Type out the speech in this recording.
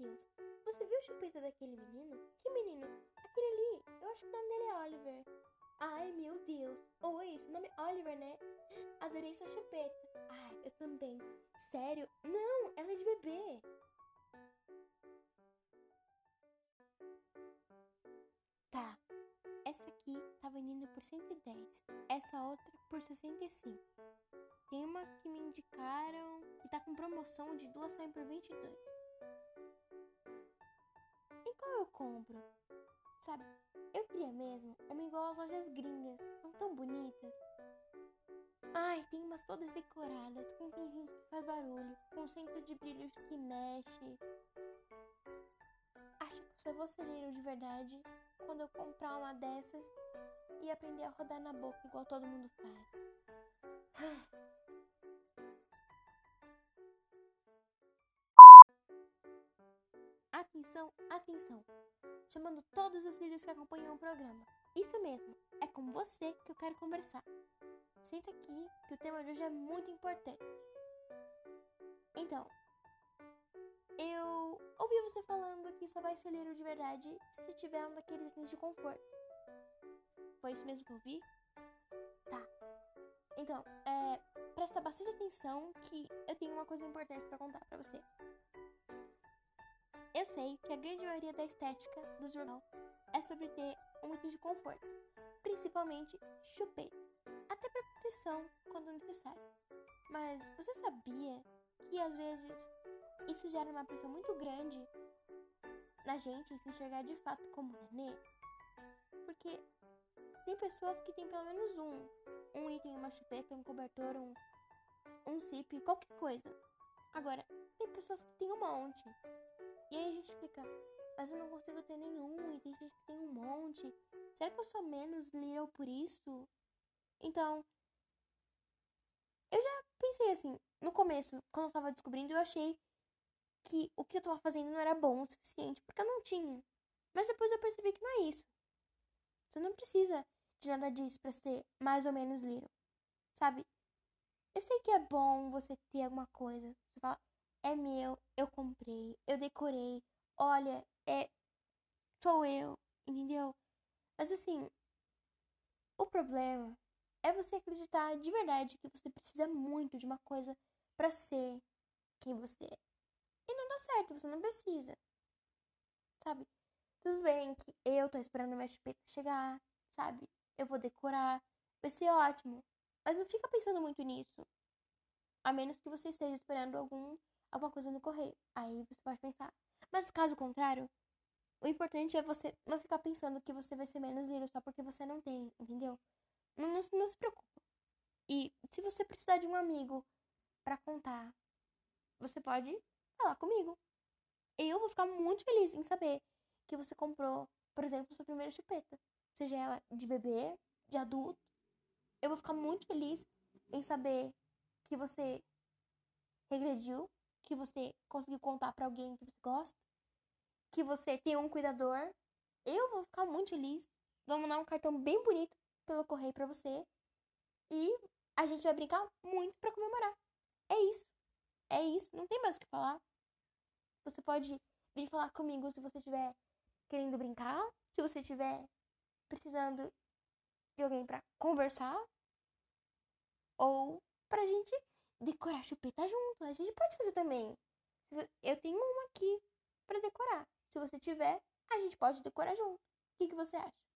Deus, você viu a chupeta daquele menino? Que menino? Aquele ali. Eu acho que o nome dele é Oliver. Ai, meu Deus. Oi, seu nome é Oliver, né? Adorei sua chupeta. Ai, eu também. Sério? Não, ela é de bebê. Tá. Essa aqui tá vendendo por 110. Essa outra por 65. Tem uma que me indicaram que tá com promoção de duas saem por 22. Compro? Sabe, eu queria mesmo uma igual às lojas gringas. São tão bonitas. Ai, tem umas todas decoradas, com pinguins que faz barulho, com centro de brilhos que mexe. Acho que só vou celeiro de verdade quando eu comprar uma dessas e aprender a rodar na boca igual todo mundo faz. Atenção, atenção! Chamando todos os líderes que acompanham o programa. Isso mesmo, é com você que eu quero conversar. Senta aqui que o tema de hoje é muito importante. Então, eu ouvi você falando que só vai ser líder de verdade se tiver um daqueles níveis de conforto. Foi isso mesmo que eu vi? Tá. Então, é, presta bastante atenção que eu tenho uma coisa importante para contar para você. Eu sei que a grande maioria da estética do jornal é sobre ter um item de conforto, principalmente chupeta, até para proteção quando necessário. Mas você sabia que às vezes isso gera uma pressão muito grande na gente se enxergar de fato como nenê? Porque tem pessoas que têm pelo menos um, um item, uma chupeta, um cobertor, um, um zip, qualquer coisa. Agora, tem pessoas que têm um monte. E aí a gente fica, mas eu não consigo ter nenhum, e tem gente que tem um monte. Será que eu sou menos little por isso? Então, eu já pensei assim, no começo, quando eu tava descobrindo, eu achei que o que eu tava fazendo não era bom o suficiente, porque eu não tinha. Mas depois eu percebi que não é isso. Você não precisa de nada disso para ser mais ou menos little. Sabe? Eu sei que é bom você ter alguma coisa. Você fala, é meu, eu comprei, eu decorei, olha, é. sou eu, entendeu? Mas assim, o problema é você acreditar de verdade que você precisa muito de uma coisa para ser quem você é. E não dá certo, você não precisa. Sabe? Tudo bem que eu tô esperando minha chupeta chegar, sabe? Eu vou decorar, vai ser ótimo. Mas não fica pensando muito nisso. A menos que você esteja esperando algum alguma coisa no correio. Aí você pode pensar. Mas caso contrário, o importante é você não ficar pensando que você vai ser menos livre só porque você não tem, entendeu? Não, não, não se preocupa. E se você precisar de um amigo para contar, você pode falar comigo. Eu vou ficar muito feliz em saber que você comprou, por exemplo, sua primeira chupeta. Seja ela de bebê, de adulto. Eu vou ficar muito feliz em saber que você regrediu que você conseguiu contar para alguém que você gosta, que você tem um cuidador, eu vou ficar muito feliz. Vamos mandar um cartão bem bonito pelo correio para você e a gente vai brincar muito para comemorar. É isso. É isso, não tem mais o que falar. Você pode vir falar comigo se você estiver querendo brincar, se você estiver precisando de alguém para conversar ou pra gente decorar chupeta junto. A gente pode fazer também. Eu tenho uma aqui para decorar. Se você tiver, a gente pode decorar junto. O que, que você acha?